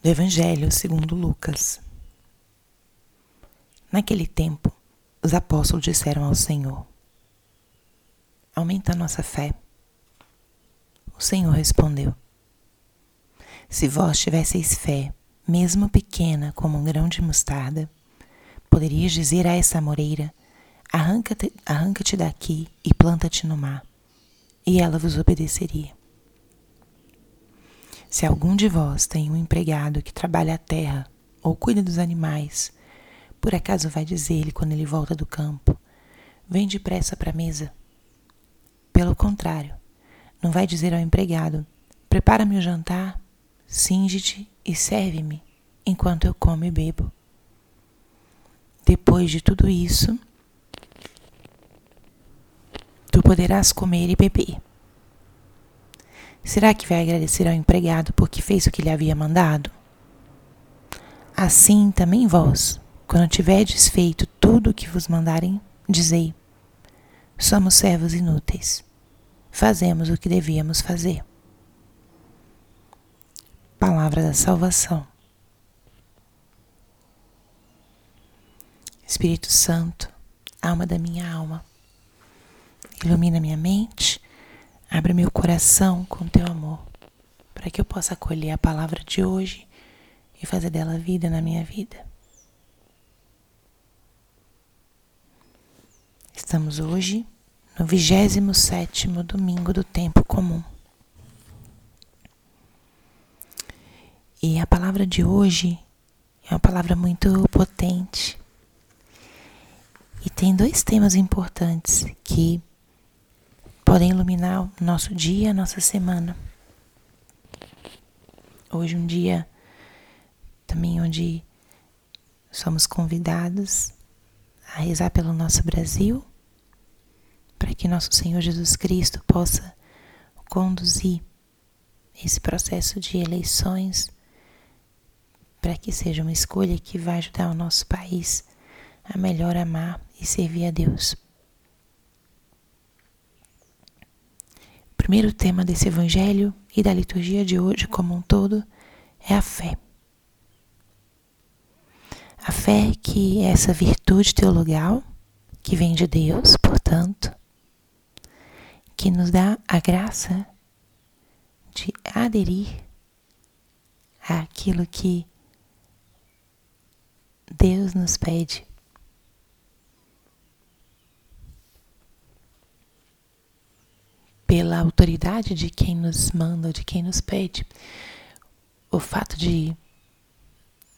do Evangelho segundo Lucas. Naquele tempo, os apóstolos disseram ao Senhor: Aumenta a nossa fé. O Senhor respondeu: Se vós tivesseis fé, mesmo pequena como um grão de mostarda, poderias dizer a essa moreira: Arranca-te arranca daqui e planta-te no mar, e ela vos obedeceria. Se algum de vós tem um empregado que trabalha a terra ou cuida dos animais, por acaso vai dizer-lhe quando ele volta do campo: Vem depressa para a mesa? Pelo contrário, não vai dizer ao empregado: Prepara-me o jantar, cinge-te e serve-me enquanto eu como e bebo. Depois de tudo isso, tu poderás comer e beber. Será que vai agradecer ao empregado porque fez o que lhe havia mandado? Assim também vós, quando tiverdes feito tudo o que vos mandarem, dizei: Somos servos inúteis. Fazemos o que devíamos fazer. Palavra da salvação. Espírito Santo, alma da minha alma, ilumina minha mente Abra meu coração com teu amor, para que eu possa acolher a palavra de hoje e fazer dela vida na minha vida. Estamos hoje no 27 domingo do tempo comum. E a palavra de hoje é uma palavra muito potente. E tem dois temas importantes que podem iluminar o nosso dia, nossa semana. Hoje um dia também onde somos convidados a rezar pelo nosso Brasil, para que nosso Senhor Jesus Cristo possa conduzir esse processo de eleições, para que seja uma escolha que vai ajudar o nosso país a melhor amar e servir a Deus. Primeiro tema desse evangelho e da liturgia de hoje como um todo é a fé. A fé que é essa virtude teologal que vem de Deus, portanto, que nos dá a graça de aderir àquilo que Deus nos pede pela autoridade de quem nos manda, de quem nos pede. O fato de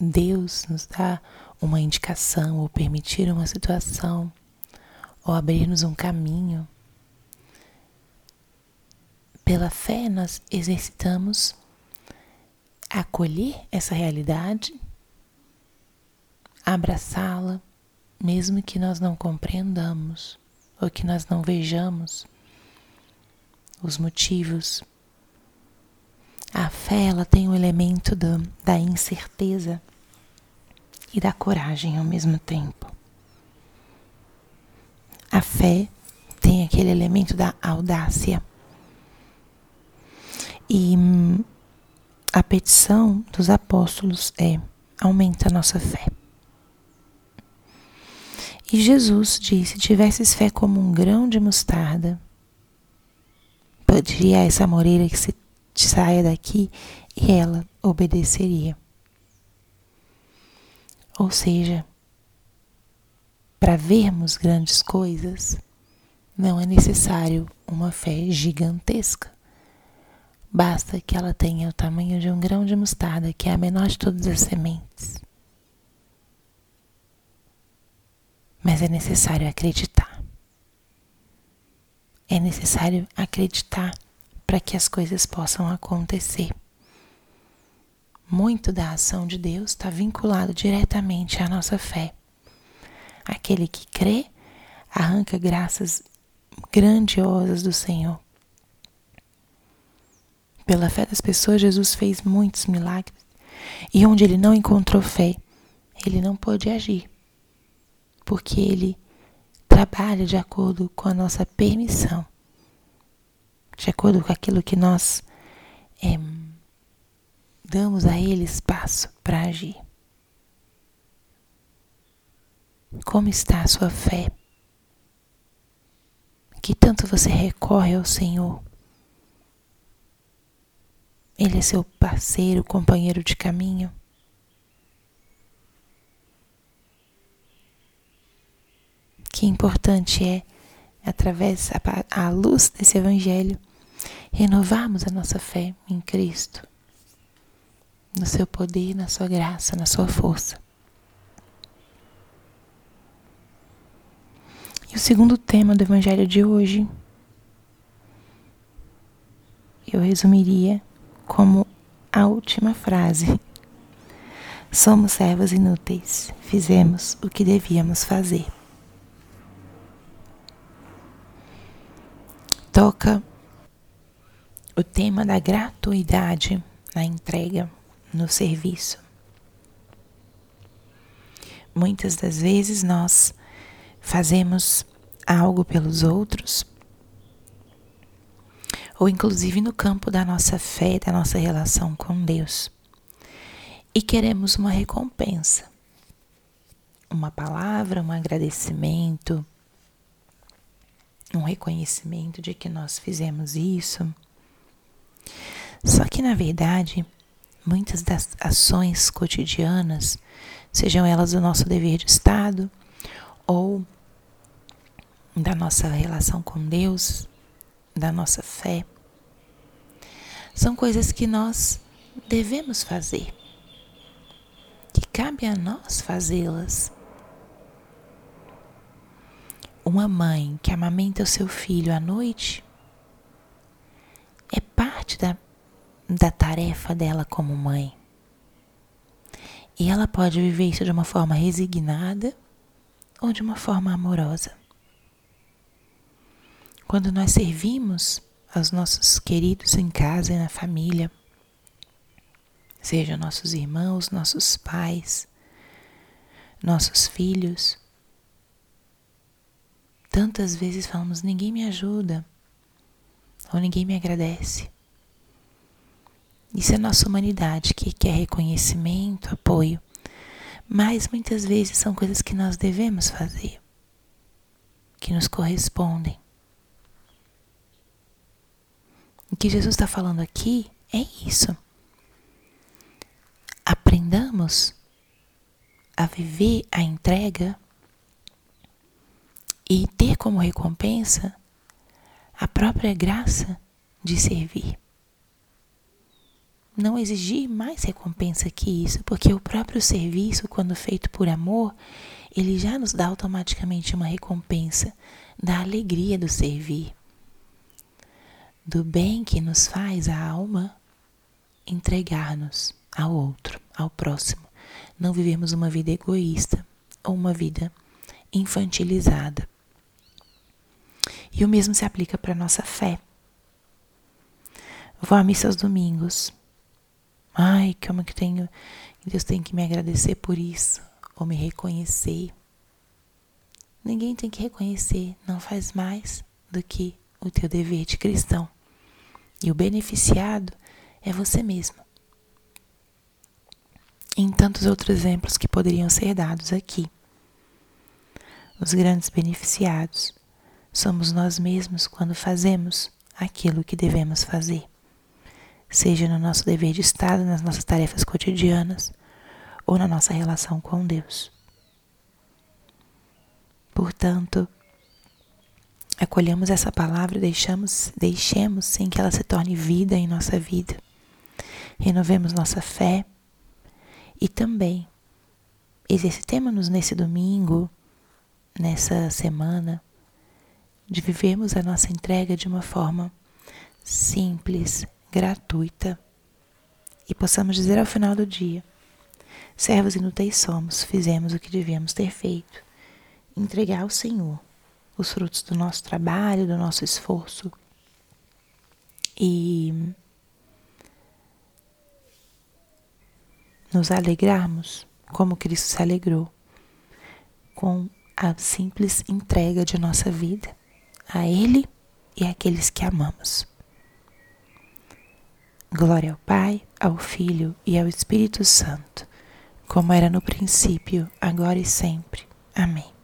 Deus nos dar uma indicação ou permitir uma situação ou abrir-nos um caminho. Pela fé, nós exercitamos acolher essa realidade, abraçá-la, mesmo que nós não compreendamos ou que nós não vejamos os motivos. A fé ela tem o um elemento do, da incerteza e da coragem ao mesmo tempo. A fé tem aquele elemento da audácia. E hum, a petição dos apóstolos é: aumenta a nossa fé. E Jesus disse: tivesses fé como um grão de mostarda, Poderia essa moreira que se saia daqui e ela obedeceria. Ou seja, para vermos grandes coisas, não é necessário uma fé gigantesca. Basta que ela tenha o tamanho de um grão de mostarda, que é a menor de todas as sementes. Mas é necessário acreditar. É necessário acreditar para que as coisas possam acontecer. Muito da ação de Deus está vinculado diretamente à nossa fé. Aquele que crê arranca graças grandiosas do Senhor. Pela fé das pessoas, Jesus fez muitos milagres. E onde ele não encontrou fé, ele não pôde agir. Porque ele trabalha de acordo com a nossa permissão, de acordo com aquilo que nós é, damos a Ele espaço para agir. Como está a sua fé? Que tanto você recorre ao Senhor? Ele é seu parceiro, companheiro de caminho? Que importante é, através a luz desse Evangelho, renovarmos a nossa fé em Cristo, no seu poder, na sua graça, na sua força. E o segundo tema do Evangelho de hoje eu resumiria como a última frase. Somos servos inúteis, fizemos o que devíamos fazer. Toca o tema da gratuidade na entrega, no serviço. Muitas das vezes nós fazemos algo pelos outros ou inclusive no campo da nossa fé, da nossa relação com Deus. E queremos uma recompensa, uma palavra, um agradecimento, um reconhecimento de que nós fizemos isso. Só que, na verdade, muitas das ações cotidianas, sejam elas do nosso dever de Estado ou da nossa relação com Deus, da nossa fé. São coisas que nós devemos fazer, que cabe a nós fazê-las. Uma mãe que amamenta o seu filho à noite é parte da, da tarefa dela como mãe. E ela pode viver isso de uma forma resignada ou de uma forma amorosa. Quando nós servimos aos nossos queridos em casa e na família, seja nossos irmãos, nossos pais, nossos filhos, tantas vezes falamos: ninguém me ajuda, ou ninguém me agradece. Isso é nossa humanidade que quer reconhecimento, apoio, mas muitas vezes são coisas que nós devemos fazer, que nos correspondem. O que Jesus está falando aqui é isso. Aprendamos a viver a entrega e ter como recompensa a própria graça de servir. Não exigir mais recompensa que isso, porque o próprio serviço, quando feito por amor, ele já nos dá automaticamente uma recompensa da alegria do servir do bem que nos faz a alma entregar-nos ao outro, ao próximo. Não vivemos uma vida egoísta ou uma vida infantilizada. E o mesmo se aplica para a nossa fé. Vou à missa aos domingos. Ai, como que tenho. Deus tem que me agradecer por isso, ou me reconhecer. Ninguém tem que reconhecer, não faz mais do que o teu dever de cristão. E o beneficiado é você mesmo. Em tantos outros exemplos que poderiam ser dados aqui. Os grandes beneficiados somos nós mesmos quando fazemos aquilo que devemos fazer, seja no nosso dever de Estado, nas nossas tarefas cotidianas ou na nossa relação com Deus. Portanto, acolhamos essa palavra deixamos, deixemos sem que ela se torne vida em nossa vida. Renovemos nossa fé e também exercitemos-nos nesse domingo, nessa semana, de vivermos a nossa entrega de uma forma simples, gratuita e possamos dizer ao final do dia: servos inúteis somos, fizemos o que devíamos ter feito, entregar ao Senhor os frutos do nosso trabalho, do nosso esforço. E nos alegrarmos como Cristo se alegrou com a simples entrega de nossa vida a Ele e àqueles que amamos. Glória ao Pai, ao Filho e ao Espírito Santo, como era no princípio, agora e sempre. Amém.